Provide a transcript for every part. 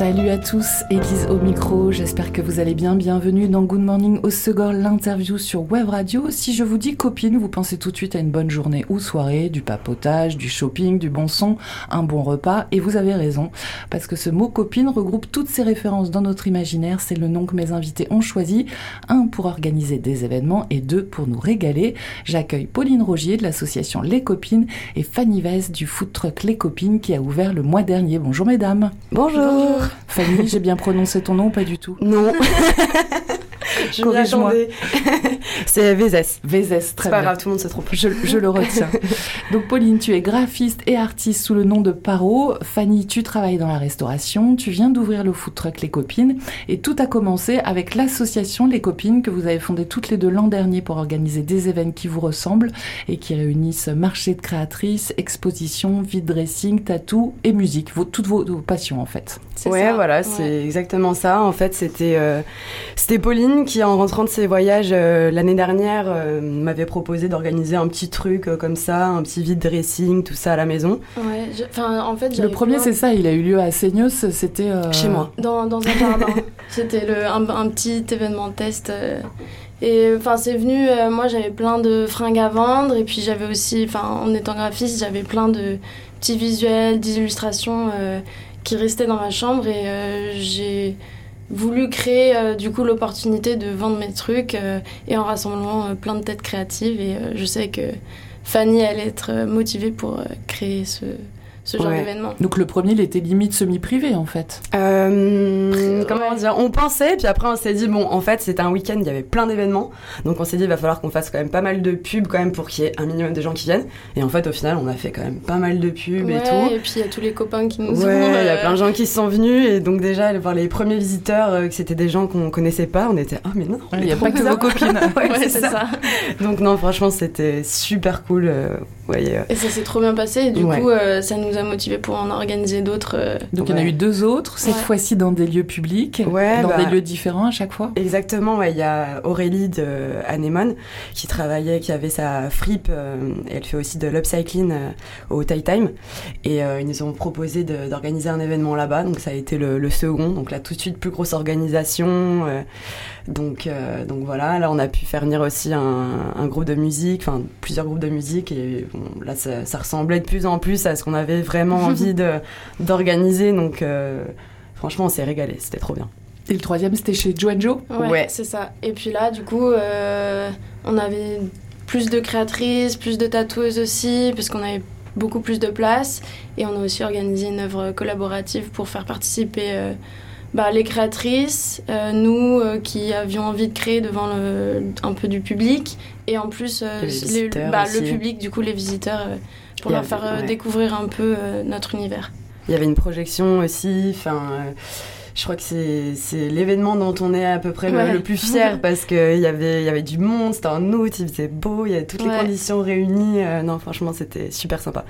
Salut à tous, Élise au micro, j'espère que vous allez bien. Bienvenue dans Good Morning au Segor, l'interview sur Web Radio. Si je vous dis copine, vous pensez tout de suite à une bonne journée ou soirée, du papotage, du shopping, du bon son, un bon repas. Et vous avez raison, parce que ce mot copine regroupe toutes ces références dans notre imaginaire. C'est le nom que mes invités ont choisi. Un pour organiser des événements et deux pour nous régaler. J'accueille Pauline Rogier de l'association Les Copines et Fanny Vez du food truck Les Copines qui a ouvert le mois dernier. Bonjour mesdames. Bonjour. Fanny, j'ai bien prononcé ton nom ou pas du tout? Non. Corrige-moi. C'est Vézès. Vézès, très bien. C'est pas grave, tout le monde se trompe. Je, je le retiens. Donc Pauline, tu es graphiste et artiste sous le nom de Paro. Fanny, tu travailles dans la restauration. Tu viens d'ouvrir le food truck Les Copines. Et tout a commencé avec l'association Les Copines que vous avez fondée toutes les deux l'an dernier pour organiser des événements qui vous ressemblent et qui réunissent marché de créatrices, expositions, vide dressing, tatou et musique. Vos, toutes vos, passions en fait. Ouais, voilà, c'est exactement ça. En fait, c'était euh, c'était Pauline qui, en rentrant de ses voyages euh, l'année dernière, euh, m'avait proposé d'organiser un petit truc euh, comme ça, un petit vide dressing, tout ça à la maison. Ouais, en fait, le premier, c'est ça, il a eu lieu à Seignos, c'était chez moi, dans, dans un jardin. c'était un, un, petit événement test. Et enfin, c'est venu, moi j'avais plein de fringues à vendre, et puis j'avais aussi, enfin, en étant graphiste, j'avais plein de petits visuels, d'illustrations qui restaient dans ma chambre, et j'ai voulu créer euh, du coup l'opportunité de vendre mes trucs euh, et en rassemblant euh, plein de têtes créatives. Et je sais que Fanny allait être motivée pour créer ce, ce genre d'événement. Donc le premier, il était limite semi-privé en fait. Euh, comment dire On pensait, puis après on s'est dit bon, en fait c'était un week-end, il y avait plein d'événements, donc on s'est dit il va falloir qu'on fasse quand même pas mal de pubs quand même pour qu'il y ait un minimum de gens qui viennent. Et en fait au final on a fait quand même pas mal de pubs et tout. Et puis il y a tous les copains qui nous ouais, il y a plein de gens qui sont venus et donc déjà voir les premiers visiteurs, euh, que c'était des gens qu'on connaissait pas, on était ah mais non, il n'y a pas que vos copines. ouais, c'est ça. Donc non franchement c'était super cool. Euh, et ça s'est trop bien passé et du coup ça nous a motivé pour en organiser d'autres. Euh, Donc il y en a eu deux autres, cette fois-ci dans des lieux publics, dans bah, des lieux différents à chaque fois. Exactement, il y a Aurélie de Anemone qui travaillait, qui avait sa fripe, euh, elle fait aussi de l'upcycling euh, au Thai Time et ils nous ont proposé d'organiser un événement là-bas, donc ça a été le, second, donc là tout de suite plus grosse organisation. Donc, donc voilà, là on a pu faire venir aussi un, groupe de musique, enfin plusieurs groupes de musique et là ça, ça ressemblait de plus en plus à ce qu'on avait vraiment envie d'organiser. Donc, euh, franchement, on s'est régalé. C'était trop bien. Et le troisième, c'était chez Joanjo Ouais, c'est ça. Et puis là, du coup, euh, on avait plus de créatrices, plus de tatoueuses aussi, puisqu'on avait beaucoup plus de place. Et on a aussi organisé une œuvre collaborative pour faire participer euh, bah, les créatrices, nous qui avions envie de créer devant le, un peu du public, et en plus bah, le public, du coup les visiteurs pour leur faire euh, découvrir un peu euh, notre univers. Il y avait une projection aussi, enfin euh, je crois que c'est l'événement dont on est à peu près le, plus fier parce qu'il y avait, y avait du monde, c'était en août, il faisait beau, il y avait toutes les conditions réunies. non, franchement, c'était super sympa.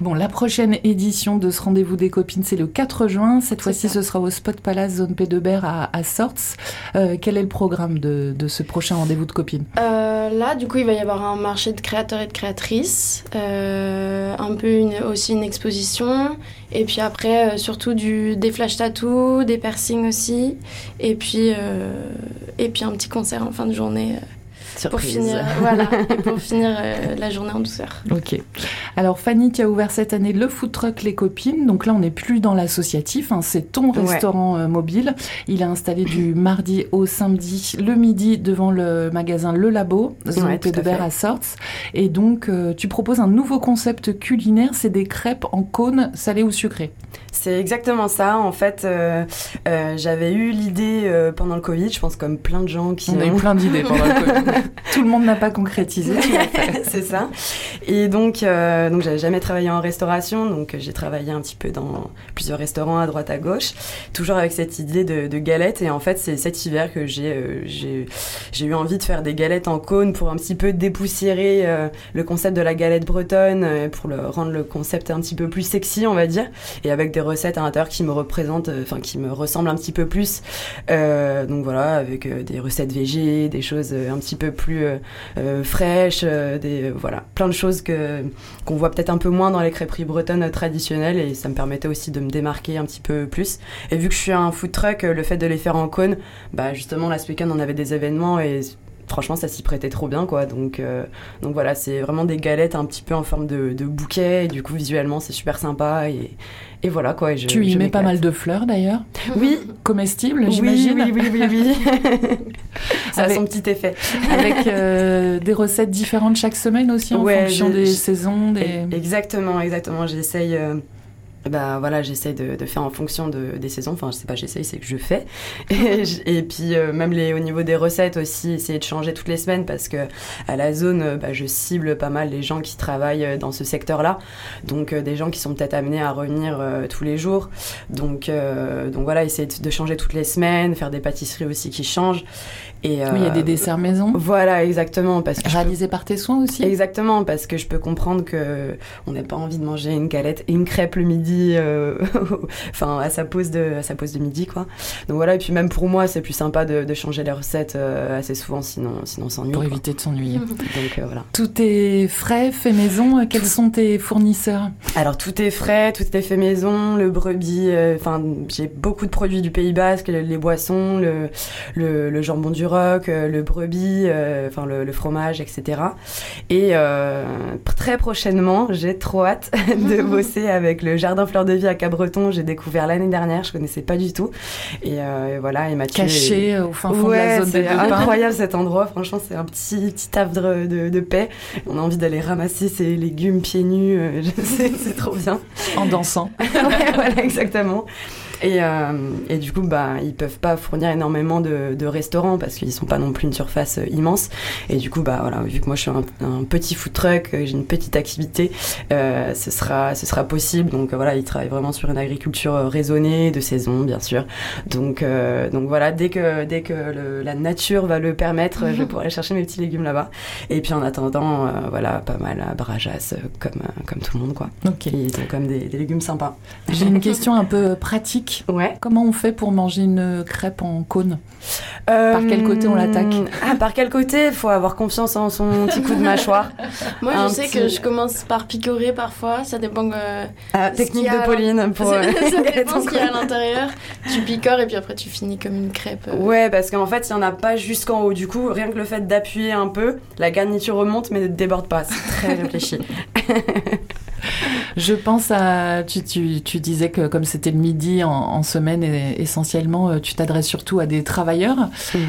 Bon, la prochaine édition de ce rendez-vous des copines, c'est le 4 juin. Cette fois-ci, ce sera au Spot Palace, zone P de Berre à, à Sorts. Euh, quel est le programme de, de ce prochain rendez-vous de copines? Euh, Là, du coup, il va y avoir un marché de créateurs et de créatrices, euh, un peu une, aussi une exposition, et puis après, surtout du, des flash tattoos, des piercings aussi, et puis, et puis un petit concert en fin de journée. Pour finir, voilà, pour finir euh, la journée en douceur. Ok. Alors Fanny, tu as ouvert cette année le food truck Les Copines. Donc là, on n'est plus dans l'associatif, hein, c'est ton restaurant euh, mobile. Il est installé du mardi au samedi, le midi, devant le magasin Le Labo, zone de Berre à Sorts. Et donc, euh, tu proposes un nouveau concept culinaire, c'est des crêpes en cône salé ou sucré. C'est exactement ça. En fait, j'avais eu l'idée pendant le Covid, je pense comme plein de gens qui On a eu plein d'idées pendant le Covid. Tout le monde n'a pas concrétisé. c'est ça. Et donc, euh, donc j'avais jamais travaillé en restauration, donc j'ai travaillé un petit peu dans plusieurs restaurants à droite à gauche, toujours avec cette idée de, de galettes. Et en fait, c'est cet hiver que j'ai euh, j'ai eu envie de faire des galettes en cône pour un petit peu dépoussiérer euh, le concept de la galette bretonne, euh, pour le, rendre le concept un petit peu plus sexy, on va dire, et avec des recettes à l'intérieur qui me représentent, enfin qui me ressemblent un petit peu plus. donc voilà, avec des recettes végé, des choses un petit peu plus fraîches, des voilà, plein de choses que qu'on voit peut-être un peu moins dans les crêperies bretonnes traditionnelles, et ça me permettait aussi de me démarquer un petit peu plus. Et vu que je suis un food truck, le fait de les faire en cône, bah justement ce week-end on avait des événements et franchement ça s'y prêtait trop bien quoi. Donc euh, donc voilà c'est vraiment des galettes un petit peu en forme de, bouquet. Et du coup visuellement c'est super sympa. Et, et voilà quoi. Tu y mets pas mal de fleurs d'ailleurs oui. Comestibles j'imagine. oui oui oui oui, ça a son petit effet. avec euh, des recettes différentes chaque semaine aussi en fonction des saisons des... exactement exactement. J'essaye euh, bah voilà, j'essaie de, de, faire en fonction de, des saisons. Enfin, je sais pas, j'essaye, c'est que je fais. Et, puis euh, même les, au niveau des recettes aussi, essayer de changer toutes les semaines parce que à la zone, euh, bah, je cible pas mal les gens qui travaillent euh, dans ce secteur-là. Donc des gens qui sont peut-être amenés à revenir tous les jours. Donc donc voilà, essayer de, de changer toutes les semaines, faire des pâtisseries aussi qui changent. Et, oui, il y a des desserts maison. Voilà, exactement. Parce que Réalisés par tes soins aussi. Exactement, parce que je peux comprendre que on n'a pas envie de manger une galette et une crêpe le midi euh, enfin à sa pause de à sa pause de midi quoi. Donc voilà et puis même pour moi c'est plus sympa de, changer les recettes euh, assez souvent sinon sinon on s'ennuie. Pour éviter de s'ennuyer. Donc euh, voilà. Tout est frais, fait maison. Quels sont tes fournisseurs? Alors tout est frais, tout est fait maison. Le brebis, enfin j'ai beaucoup de produits du Pays Basque, les, boissons, le, le, jambon du roc, le brebis, enfin le, le, fromage, etc. Et très prochainement j'ai trop hâte de bosser avec le jardin Fleur de Vie à Cabreton, j'ai découvert l'année dernière, je connaissais pas du tout. Et, euh, voilà, et Mathieu. Caché au fin fond de la zone C'est incroyable cet endroit, franchement, c'est un petit, petit havre de, paix. On a envie d'aller ramasser ses légumes pieds nus, euh, je sais, c'est trop bien. En dansant. ouais, voilà, exactement. Et, euh, et, du coup, bah, ils peuvent pas fournir énormément de, de restaurants parce qu'ils sont pas non plus une surface euh, immense. Et du coup, bah voilà, vu que moi je suis un, petit food truck, j'ai une petite activité, euh, ce sera, ce sera possible. Donc voilà, ils travaillent vraiment sur une agriculture euh, raisonnée, de saison, bien sûr. Donc, euh, donc voilà, dès que, dès que le, la nature va le permettre, je pourrai chercher mes petits légumes là-bas. Et puis en attendant, voilà, pas mal à Brajas, comme, comme tout le monde, quoi. Ok. Ils ont comme des, des légumes sympas. J'ai une question un peu pratique Ouais. Comment on fait pour manger une crêpe en cône? Par quel côté on l'attaque? euh, Ah, par quel côté? Il faut avoir confiance en son petit coup de mâchoire. Moi, je sais que je commence par picorer parfois. Ça dépend. Euh, ah, technique de Pauline pour. ça dépend ce qu'il y a à l'intérieur. Tu picores et puis après tu finis comme une crêpe. Euh. Ouais, parce qu'en fait, il n'y en a pas jusqu'en haut. Du coup, rien que le fait d'appuyer un peu, la garniture remonte mais ne déborde pas. C'est très réfléchi. Je pense à. Tu, tu, tu, disais que comme c'était le midi en, semaine, et, essentiellement, euh, tu t'adresses surtout à des travailleurs.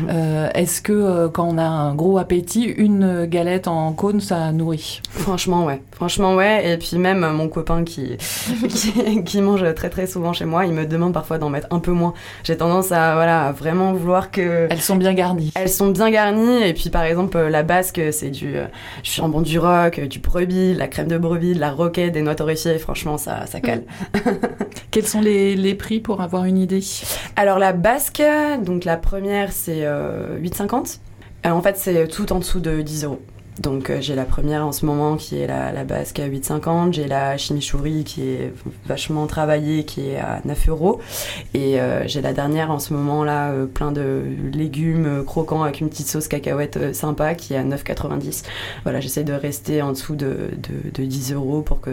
Euh, est-ce que euh, quand on a un gros appétit, une galette en cône, ça nourrit? Franchement, ouais. Franchement, ouais. Et puis même mon copain qui, qui, mange très très souvent chez moi, il me demande parfois d'en mettre un peu moins. J'ai tendance à, voilà, vraiment vouloir que. Elles sont bien garnies. Elles sont bien garnies. Et puis par exemple, la basque, c'est du, du jambon du roc, du brebis, la crème de brebis, de la roquette, des noix franchement, ça, ça cale. Quels sont les, les, prix pour avoir une idée? Alors, la basque, donc la première, c'est 8,50. Euh, en fait, c'est tout en dessous de 10 euros. Donc euh, j'ai la première en ce moment qui est la, la basque à 8,50, j'ai la chimichurri qui est vachement travaillée qui est à 9 euros et euh, j'ai la dernière en ce moment là plein de légumes croquants avec une petite sauce cacahuète sympa qui est à 9,90. Voilà j'essaie de rester en dessous de, de, de 10 euros pour que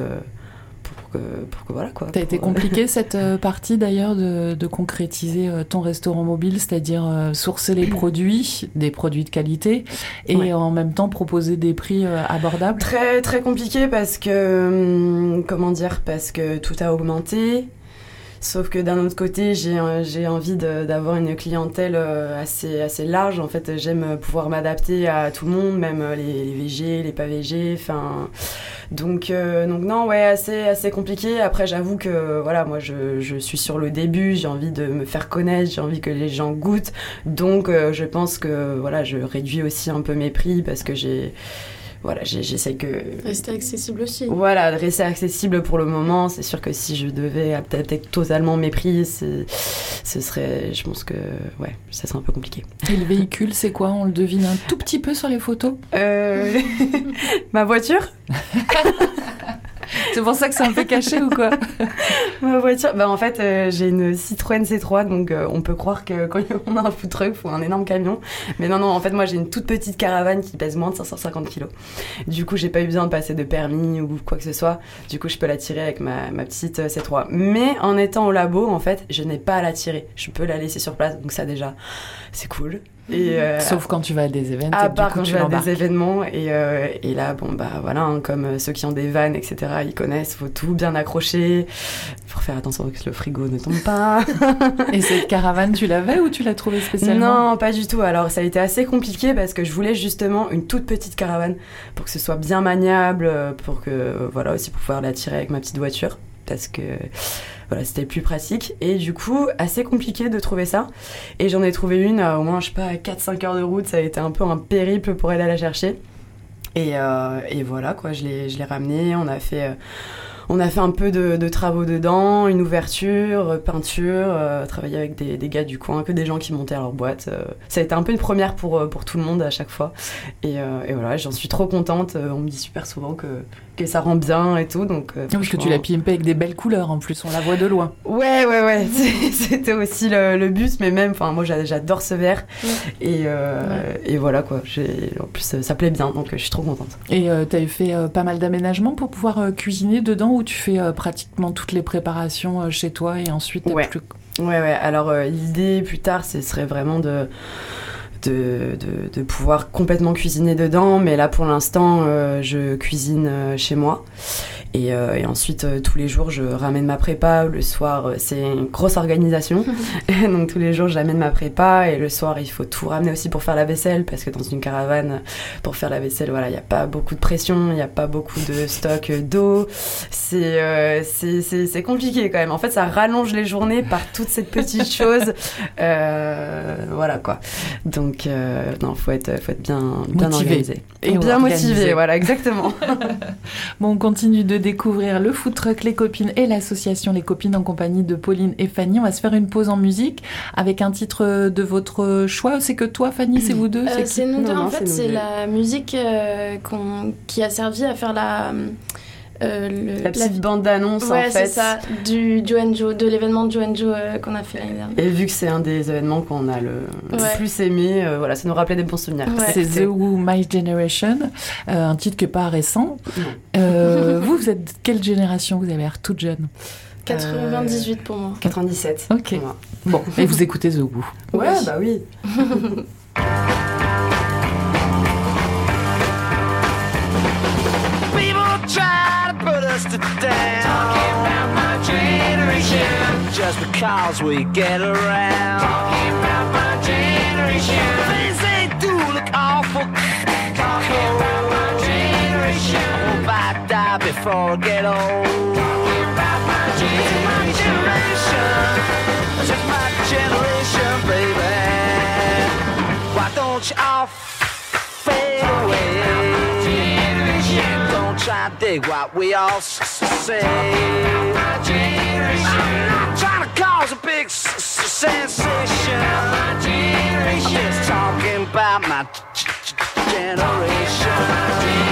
pour que, voilà quoi. T'as été compliqué cette euh, partie d'ailleurs de, concrétiser euh, ton restaurant mobile, c'est-à-dire euh, sourcer les produits, des produits de qualité, et en même temps proposer des prix abordables? Très très compliqué parce que hum, comment dire parce que tout a augmenté Sauf que d'un autre côté, j'ai j'ai envie d'avoir une clientèle assez, assez large. En fait, j'aime pouvoir m'adapter à tout le monde, même les, les VG, les pas VG. Enfin, donc, donc non, ouais, assez, assez compliqué. Après, j'avoue que voilà, moi, je, je, suis sur le début. J'ai envie de me faire connaître. J'ai envie que les gens goûtent. Donc, je pense que voilà, je réduis aussi un peu mes prix parce que j'ai voilà, j'essaie que. Rester accessible aussi. Voilà, rester accessible pour le moment. C'est sûr que si je devais adapter totalement mes prix, ce serait. Je pense que. Ouais, ça serait un peu compliqué. Et le véhicule, c'est quoi? On le devine un tout petit peu sur les photos? Euh... Ma voiture? C'est pour ça que c'est un peu caché ou quoi Ma voiture, bah en fait, euh, j'ai une Citroën C3, donc euh, on peut croire que quand on a un food truck, faut un énorme camion. Mais non, non, en fait, moi j'ai une toute petite caravane qui pèse moins de 550 kg. Du coup, j'ai pas eu besoin de passer de permis ou quoi que ce soit. Du coup, je peux la tirer avec ma, ma petite euh, C3. Mais en étant au labo, en fait, je n'ai pas à la tirer. Je peux la laisser sur place, donc ça déjà, c'est cool. Et, euh, Sauf quand tu vas à des événements. À part quand je vais à des événements. Et, euh, et là, bon, bah voilà, hein, comme euh, ceux qui ont des vannes, etc., ils connaissent, faut tout bien accrocher. Pour faire attention que le frigo ne tombe pas. et cette caravane, tu l'avais ou tu l'as trouvée spécialement? Non, pas du tout. Alors, ça a été assez compliqué parce que je voulais justement une toute petite caravane pour que ce soit bien maniable, pour que, voilà, aussi pour pouvoir la tirer avec ma petite voiture. Parce que voilà, c'était plus pratique. Et du coup, assez compliqué de trouver ça. Et j'en ai trouvé une au moins, je sais pas, 4-5 heures de route. Ça a été un peu un périple pour aller la chercher. Et, euh, et voilà, quoi, je l'ai ramenée. On a fait. Euh, on a fait un peu de, travaux dedans, une ouverture, peinture, euh, travailler avec des, gars du coin, que des gens qui montaient à leur boîte. ça a été un peu une première pour, pour tout le monde à chaque fois. Et voilà, j'en suis trop contente. On me dit super souvent que, que ça rend bien et tout. Donc, euh, parce que tu l'as pimpé avec des belles couleurs en plus, on la voit de loin. Ouais, ouais, ouais. C'était aussi le, but, mais même, enfin, moi j'adore ce verre. Et, euh, et, voilà quoi. En plus, ça plaît bien, donc je suis trop contente. Et euh, tu avais fait pas mal d'aménagements pour pouvoir cuisiner dedans ou tu fais pratiquement toutes les préparations chez toi et ensuite ouais. plus. Ouais, ouais. Alors l'idée plus tard, ce serait vraiment de de, de, pouvoir complètement cuisiner dedans, mais là pour l'instant, euh, je cuisine euh, chez moi. Et, euh, et ensuite, tous les jours, je ramène ma prépa. Le soir, c'est une grosse organisation. Donc, tous les jours, j'amène ma prépa. Et le soir, il faut tout ramener aussi pour faire la vaisselle. Parce que dans une caravane, pour faire la vaisselle, voilà, il n'y a pas beaucoup de pression. Il n'y a pas beaucoup de stock d'eau. C'est c'est compliqué quand même. En fait, ça rallonge les journées par toutes ces petites choses. voilà, quoi. Donc, non, faut être, faut être bien, bien organisé. Et bien motivé, voilà, exactement. bon, on continue de découvrir le food truck Les Copines et l'association Les Copines en compagnie de Pauline et Fanny. On va se faire une pause en musique avec un titre de votre choix. C'est que toi, Fanny, c'est vous deux euh, C'est nous deux. en fait, c'est la musique euh, qui a servi à faire la euh, la petite bande d'annonce en fait. c'est ça, du Joe de l'événement Joe euh, qu'on a fait l'année dernière. Et vu que c'est un des événements qu'on a le, plus aimé, euh, voilà, ça nous rappelait des bons souvenirs. C'est The Who My Generation, un titre qui n'est pas récent. vous, vous êtes quelle génération Vous avez l'air toute jeune. 98 pour moi. 97. Ok. Bon, et vous écoutez The Who. Ouais, bah oui. us to down. Talking about my generation. Just because we get around. Talking about my generation. Things they do look awful. Talking about my generation. I hope I die before I get old. Talking about my generation. My generation. My generation, baby. Why don't you try to dig what we all say. I'm not trying to cause a big sensation. I'm just talking about my generation.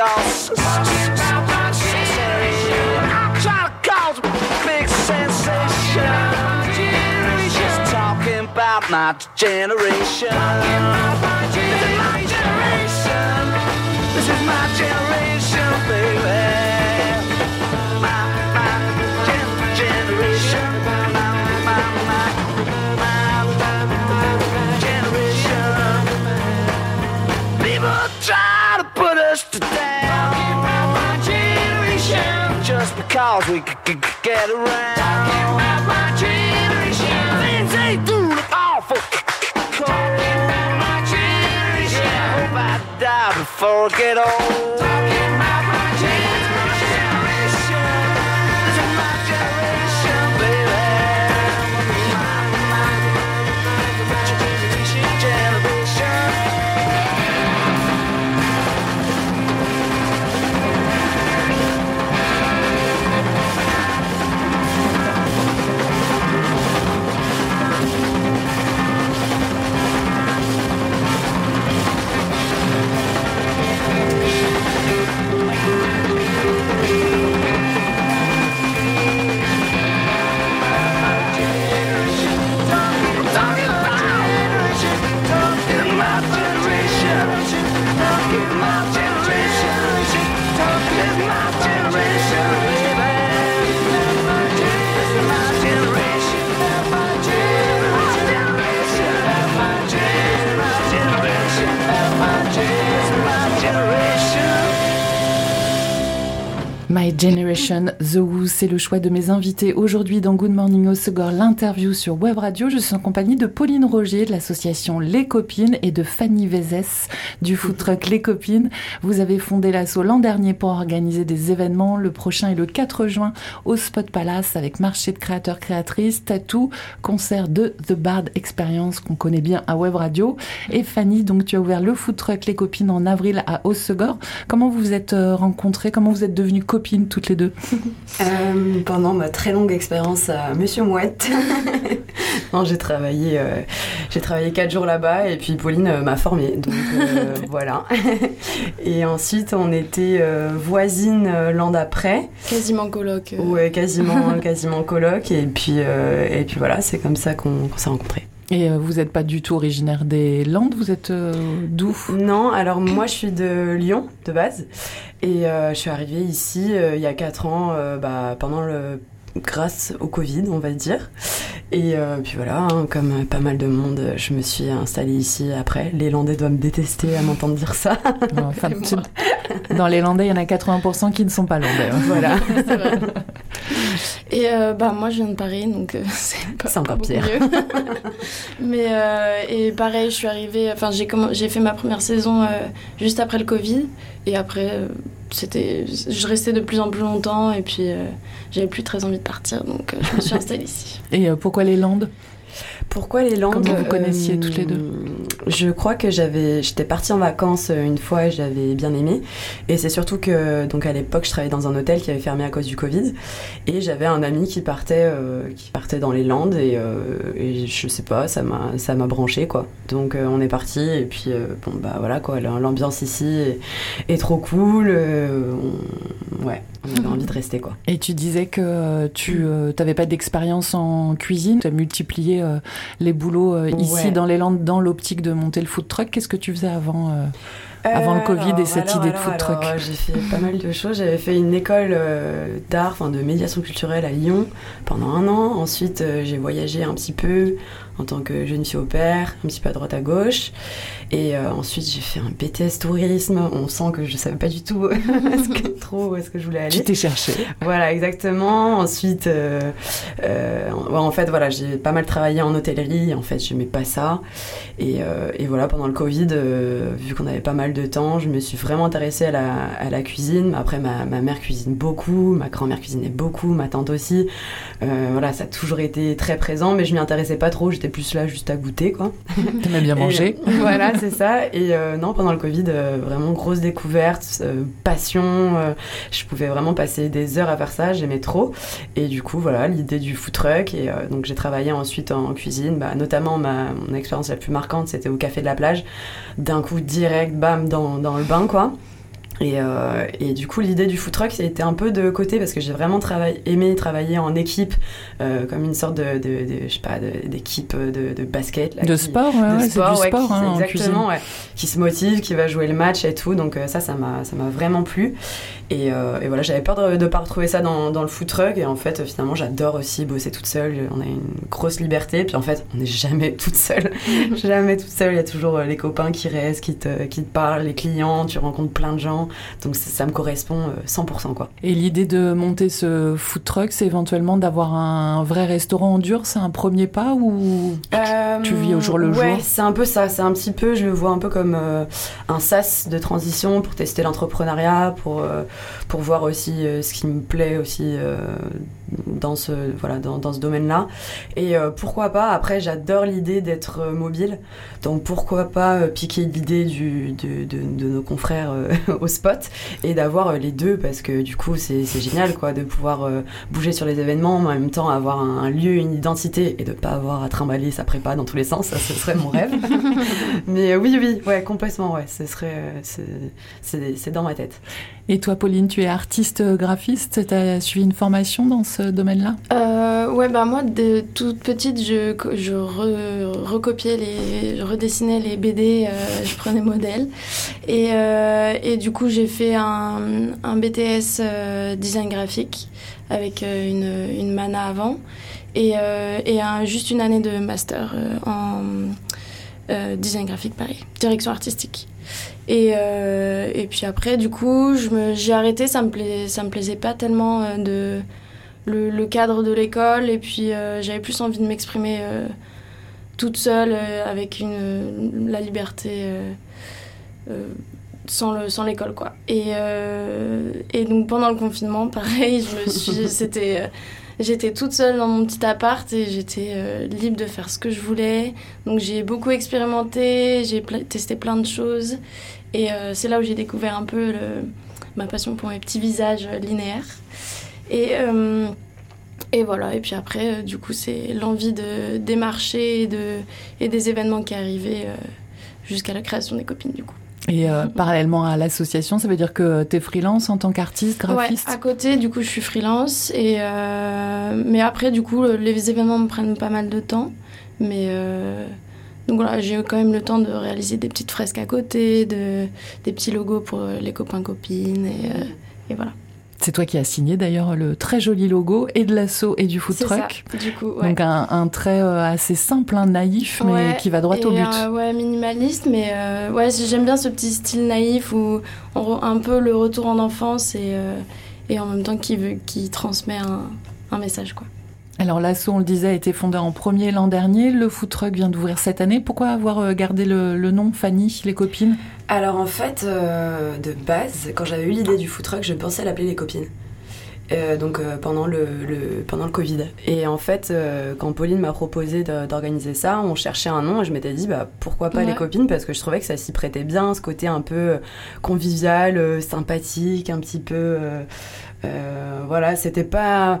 What we all say. I'm trying to cause big sensation. Talking about my generation. This is my generation. This is my generation, baby. My, my gen- generation. My, my, my, my generation. People try just just because we could get around. Talking about my generation. Things ain't doing awful. Talking about my generation. I hope I die before I get old. Talking The Who, c'est le choix de mes invités aujourd'hui dans Good Morning Osegor, l'interview sur Web Radio. Je suis en compagnie de Pauline Roger de l'association Les Copines et de Fanny Vézès du food truck Les Copines. Vous avez fondé l'asso l'an dernier pour organiser des événements. Le prochain est le 4 juin au Spot Palace avec marché de créateurs créatrices, tatou, concert de The Bard Experience qu'on connaît bien à Web Radio. Et Fanny, donc tu as ouvert le food truck Les Copines en avril à Osegor. Comment vous vous êtes euh, rencontrées? Comment vous êtes devenues copines toutes les deux? Euh, pendant ma très longue expérience à Monsieur Mouette. non, j'ai travaillé, euh, j'ai travaillé quatre jours là-bas et puis Pauline euh, m'a formée. Donc euh, voilà. et ensuite, on était euh, voisines euh, l'an d'après. Quasiment coloc. euh. Ouais, quasiment, quasiment coloc. Et puis, euh, et puis voilà, c'est comme ça qu'on qu'on s'est rencontrés. Et euh, vous n'êtes pas du tout originaire des Landes, vous êtes euh, d'où? Non, alors moi je suis de Lyon de base et euh, je suis arrivée ici euh, il y a 4 ans euh, bah, pendant le grâce au Covid on va dire et euh, puis voilà hein, comme pas mal de monde je me suis installée ici après les Landais doivent me détester à m'entendre dire ça Enfin, tu-. Dans les Landais, il y en a 80% qui ne sont pas Landais. hein. voilà C'est vrai. Et euh, bah moi je viens de Paris donc euh, c'est C'est encore pas pire. mieux. Mais euh, et pareil je suis arrivée enfin j'ai fait ma première saison euh, juste après le Covid et après euh, c'était je restais de plus en plus longtemps et puis j'avais plus très envie de partir donc je me suis installée ici. Et pourquoi les Landes? Pourquoi les Landes Comment vous connaissiez toutes les deux? Euh, Je crois que j'avais, j'étais partie en vacances euh, une fois et j'avais bien aimé. Et c'est surtout que, donc à l'époque, je travaillais dans un hôtel qui avait fermé à cause du Covid. Et j'avais un ami qui partait, euh, qui partait dans les Landes et, euh, et je sais pas, ça m'a, ça m'a branché quoi. Donc euh, on est parti et puis euh, bon bah voilà quoi, l'ambiance ici est, est trop cool. euh, on- ouais, on avait envie de rester quoi. Et tu disais que euh, tu n'avais pas d'expérience en cuisine, tu as multiplié euh, les boulots euh, ici Ouais. dans les Landes dans l'optique de monter le food truck. Qu'est-ce que tu faisais avant euh, Avant le Covid et alors, cette alors, idée de food truck. alors, J'ai fait pas mal de choses. J'avais fait une école euh, d'art, enfin de médiation culturelle à Lyon pendant un an. Ensuite, euh, j'ai voyagé un petit peu en tant que jeune fille au père, un petit peu à droite à gauche. Et euh, ensuite, j'ai fait un BTS tourisme. On sent que je savais pas du tout ce que, trop où est-ce que je voulais aller. Tu t'es cherché. Voilà, exactement. Ensuite, euh, euh, en- fait, voilà, j'ai pas mal travaillé en hôtellerie. En fait, j'aimais pas ça. Et, euh, et voilà, pendant le Covid, euh, vu qu'on avait pas mal de temps, je me suis vraiment intéressée à la, à la cuisine. Après, ma, ma mère cuisine beaucoup, ma grand-mère cuisinait beaucoup, ma tante aussi. Euh, voilà, ça a toujours été très présent, mais je m'y intéressais pas trop. J'étais plus là juste à goûter, quoi. T'aimais bien manger. euh, voilà, c'est ça. Et euh, non, pendant le Covid, euh, vraiment grosse découverte, passion. je pouvais vraiment passer des heures à faire ça, j'aimais trop. Et du coup, voilà, l'idée du food truck. Et donc, j'ai travaillé ensuite en cuisine. Bah, notamment, ma, mon expérience la plus marquante, c'était au Café de la Plage. D'un coup, direct, bam, dans, dans le bain, quoi. Et, euh, et du coup, l'idée du food truck, ça a été un peu de côté parce que j'ai vraiment aimé travailler en équipe, euh, comme une sorte de, de, de- je sais pas, d'équipe de, de basket. là, De qui- sport, ouais, de ouais, sport, du ouais, sport qui- hein, exactement, qui se motive, qui va jouer le match et tout. Donc euh, ça, ça m'a, ça m'a vraiment plu. Et, euh, et voilà, j'avais peur de ne pas retrouver ça dans, dans le food truck. Et en fait, finalement, j'adore aussi bosser toute seule. On a une grosse liberté. Puis en fait, on n'est jamais toute seule. jamais toute seule. Il y a toujours euh, les copains qui restent, qui te, qui te parlent, les clients. Tu rencontres plein de gens. Donc ça, ça me correspond euh, 100%. Quoi. Et l'idée de monter ce food truck, c'est éventuellement d'avoir un vrai restaurant en dur, c'est un premier pas ou Tu vis au jour le Euh, ouais, jour? c'est un peu ça. C'est un petit peu, je le vois un peu comme euh, un sas de transition pour tester l'entrepreneuriat, pour, euh, pour voir aussi euh, ce qui me plaît aussi euh, dans ce, voilà, dans, dans ce domaine-là. Et euh, pourquoi pas, après, j'adore l'idée d'être euh, mobile. Donc pourquoi pas euh, piquer l'idée du, de, de, de nos confrères euh, au spot et d'avoir euh, les deux parce que du coup, c'est génial quoi, de pouvoir euh, bouger sur les événements, mais en même temps avoir un, un lieu, une identité et de pas avoir à trimballer sa prépa dans tous les sens. Ça, ce serait mon rêve. mais euh, oui, oui, ouais, complètement, ouais. Ce serait, euh, c'est- dans ma tête. Et toi, Pauline, tu es artiste graphiste, tu as suivi une formation dans ce domaine-là? Euh, ouais, bah moi, de toute petite, je, je re- recopiais les, je redessinais les BD, euh, je prenais modèle. Et, euh, et du coup, j'ai fait un, BTS euh, design graphique avec euh, une, mana avant et, euh, et un- juste une année de master en design graphique, pareil, direction artistique. Et, et puis après, du coup, j'ai arrêté, ça me, plais, ça me plaisait pas tellement de le, cadre de l'école et puis j'avais plus envie de m'exprimer toute seule avec une, la liberté sans le sans l'école quoi. Et, euh, et donc pendant le confinement pareil je me suis c'était euh, j'étais toute seule dans mon petit appart et j'étais euh, libre de faire ce que je voulais. Donc j'ai beaucoup expérimenté j'ai testé plein de choses. Et c'est là où j'ai découvert un peu le- ma passion pour mes petits visages linéaires. Et, et voilà, et puis après, du coup, c'est l'envie de démarcher et, de, et des événements qui arrivaient jusqu'à la création des copines, du coup. Et euh, parallèlement à l'association, ça veut dire que tu es freelance en tant qu'artiste, graphiste Ouais, à côté, du coup, je suis freelance. Et, euh, mais après, du coup, les événements me prennent pas mal de temps. Mais euh, donc voilà, j'ai quand même le temps de réaliser des petites fresques à côté, de, des petits logos pour les copains-copines. Et, et voilà. C'est toi qui as signé d'ailleurs le très joli logo et de l'assaut et du food ça, truck. du coup. ouais. Donc un, un trait euh, assez simple, hein, naïf, mais Ouais, qui va droit et, au but. euh, ouais, minimaliste, mais euh, ouais, j'aime bien ce petit style naïf où on un peu le retour en enfance et, euh, et en même temps qui, veut, qui transmet un, un message. Quoi. Alors l'assaut, on le disait, a été fondé en premier l'an dernier. Le food truck vient d'ouvrir cette année. Pourquoi avoir euh, gardé le, le nom Fanny, les copines? Alors en fait, euh, de base, quand j'avais eu l'idée du food truck, je pensais l'appeler les copines. Euh, donc euh, pendant le, le- pendant le Covid. Et en fait, euh, quand Pauline m'a proposé d'organiser ça, on cherchait un nom et je m'étais dit bah pourquoi pas Ouais. les copines? Parce que je trouvais que ça s'y prêtait bien, ce côté un peu convivial, sympathique, un petit peu euh, voilà, c'était pas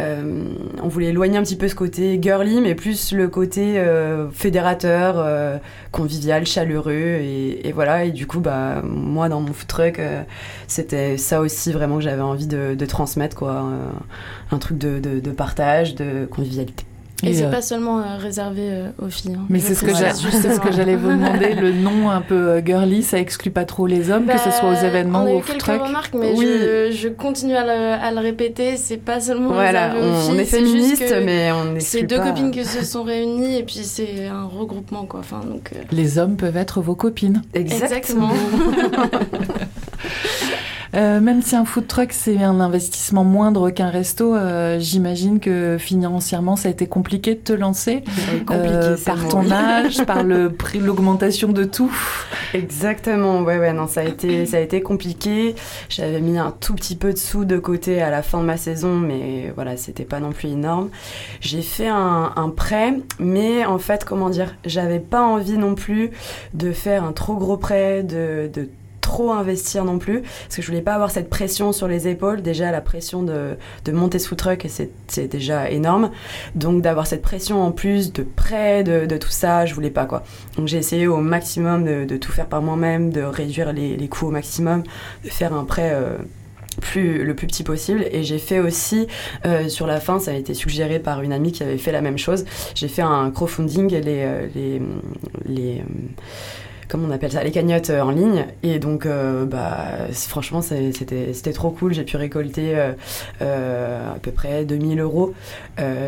euh, on voulait éloigner un petit peu ce côté girly mais plus le côté euh, fédérateur convivial, chaleureux et, voilà. Et du coup bah moi dans mon food truck c'était ça aussi vraiment que j'avais envie de, transmettre quoi. Un truc de partage de convivialité Et, Et, c'est euh, pas seulement euh, réservé euh, aux filles. hein. Mais c'est ce que ce j'allais vous demander. Le nom un peu euh, girly, ça exclut pas trop les hommes, que ce Bah, soit aux événements on a ou eu au food remarques, mais Oui. je, je continue à le, à le répéter. C'est pas seulement voilà réservé aux on, filles. on est féministe mais on C'est deux pas copines qui se sont réunies et puis c'est un regroupement quoi. Enfin donc. euh, Les hommes peuvent être vos copines. exactement, Euh, même si un food truck c'est un investissement moindre qu'un resto, euh, j'imagine que financièrement ça a été compliqué de te lancer euh, par ton âge, par le prix, l'augmentation de tout. Exactement, ouais, ouais, non, ça a été, ça a été compliqué. J'avais mis un tout petit peu de sous de côté à la fin de ma saison, mais voilà, c'était pas non plus énorme. J'ai fait un, un prêt, mais en fait, comment dire, j'avais pas envie non plus de faire un trop gros prêt, de, de trop investir non plus, parce que je voulais pas avoir cette pression sur les épaules. Déjà, la pression de, de monter food truck, c'est déjà énorme. Donc, d'avoir cette pression en plus de prêt, de, de tout ça, je voulais pas quoi. Donc, j'ai essayé au maximum de, de tout faire par moi-même, de réduire les, les coûts au maximum, de faire un prêt. euh, plus, le plus petit possible et j'ai fait aussi euh, sur la fin ça a été suggéré par une amie qui avait fait la même chose j'ai fait un crowdfunding les euh, les les comment on appelle ça les cagnottes euh, en ligne et donc euh, bah franchement c'était trop cool j'ai pu récolter euh, à peu près 2000 euros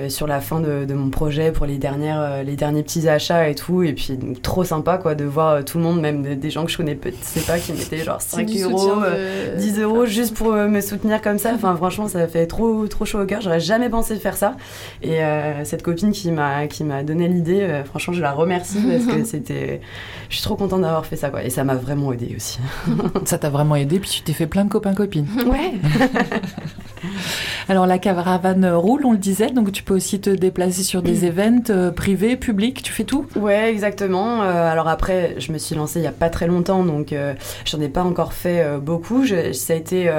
sur la fin de, de mon projet pour les dernières les derniers petits achats et tout et puis donc, trop sympa quoi de voir tout le monde même des- gens que je connais sais pas qui mettaient genre C'est 5 du euros soutien euh, de- 10 euros juste pour me soutenir comme ça. Enfin, franchement, ça fait trop, trop chaud au cœur. J'aurais jamais pensé faire ça. Et euh, cette copine qui m'a, qui m'a donné l'idée, euh, franchement, je la remercie parce que c'était. Je suis trop contente d'avoir fait ça, quoi. Et ça m'a vraiment aidé aussi. Ça t'a vraiment aidé, puis tu t'es fait plein de copains-copines. Ouais. Alors la caravane roule, on le disait, donc tu peux aussi te déplacer sur des events euh, privés, publics, tu fais tout? Ouais, exactement. Euh, alors après, je me suis lancée il y a pas très longtemps, donc euh, j'en ai pas encore fait euh, beaucoup. Je- ça a été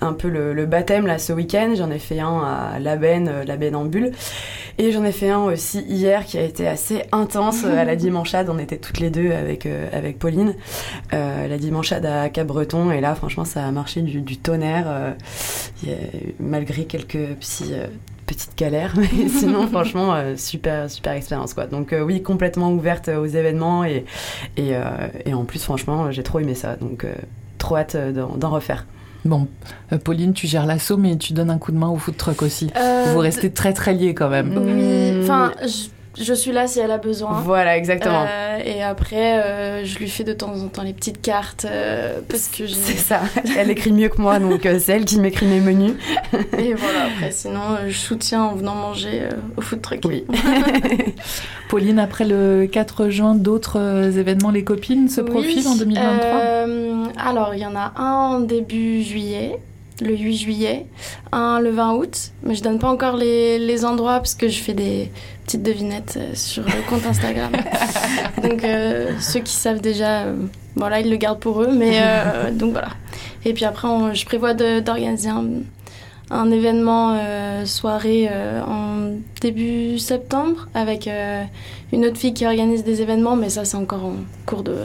un peu le, le baptême là ce week-end. J'en ai fait un à Labenne, euh, Labenne en bulle, et j'en ai fait un aussi hier qui a été assez intense à la Dimanchade. On était toutes les deux avec avec Pauline, euh, la Dimanchade à Cap-Breton, et là franchement ça a marché du, du tonnerre, euh, il y a- malgré quelques petits euh, petites galères, mais sinon franchement euh, super super expérience quoi. Donc euh, oui complètement ouverte aux événements et et, euh, et en plus franchement j'ai trop aimé ça donc euh, trop hâte euh, d'en refaire. Bon, euh, Pauline, tu gères l'assaut, mais tu donnes un coup de main au food truck aussi. Euh, Vous restez très très liés quand même. Oui, enfin, je, je suis là si elle a besoin. Voilà exactement. Euh, et après, euh, je lui fais de temps en temps les petites cartes euh, parce que. C'est ça. Elle écrit mieux que moi donc euh, c'est elle qui m'écrit mes menus. Et voilà, après, sinon, euh, je soutiens en venant manger euh, au food truck. Oui. Pauline, après le 4 juin, d'autres événements, les copines se Oui, profilent en 2023 euh, Alors, il y en a un en début juillet, le 8 juillet, un le 20 août, mais je donne pas encore les, les endroits parce que je fais des petites devinettes euh, sur le compte Instagram. donc, euh, ceux qui savent déjà, euh, voilà, ils le gardent pour eux, mais euh, donc voilà. Et puis après, on- je prévois d'organiser un, un événement soirée en début septembre avec une autre fille qui organise des événements, mais ça, c'est encore en cours de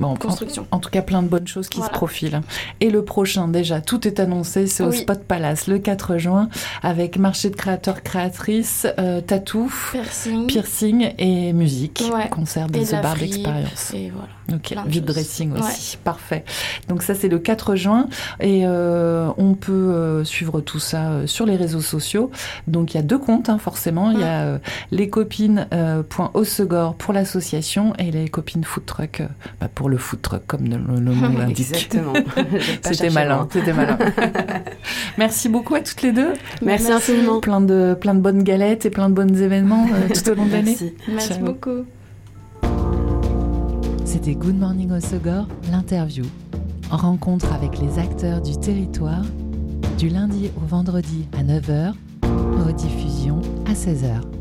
Bon, en, construction. en tout cas, plein de bonnes choses qui Voilà. se profilent. Et le prochain, déjà, tout est annoncé, c'est au. Spot Palace le 4 juin, avec marché de créateurs, créatrices, euh, tatou, Piercing. piercing et musique. Ouais. Concert de Et The la Bar fripe, d'expérience. Et voilà. Ok, vide dressing aussi, parfait. Donc ça c'est le 4 juin et euh, on peut euh, suivre tout ça euh, sur les réseaux sociaux. Donc il y a deux comptes hein, forcément, il y a euh, lescopines.osegor pour l'association et les copines food truck euh, bah, pour le food truck comme le, le nom l'indique. Exactement. C'était malin, c'était malin. Merci beaucoup à toutes les deux. Merci infiniment. Plein de plein de bonnes galettes et plein de bons événements euh, tout au long de l'année. Merci. Merci Ciao. beaucoup. C'était Good Morning Osogor, l'interview. Rencontre avec les acteurs du territoire, du lundi au vendredi à 9h, rediffusion à 16h.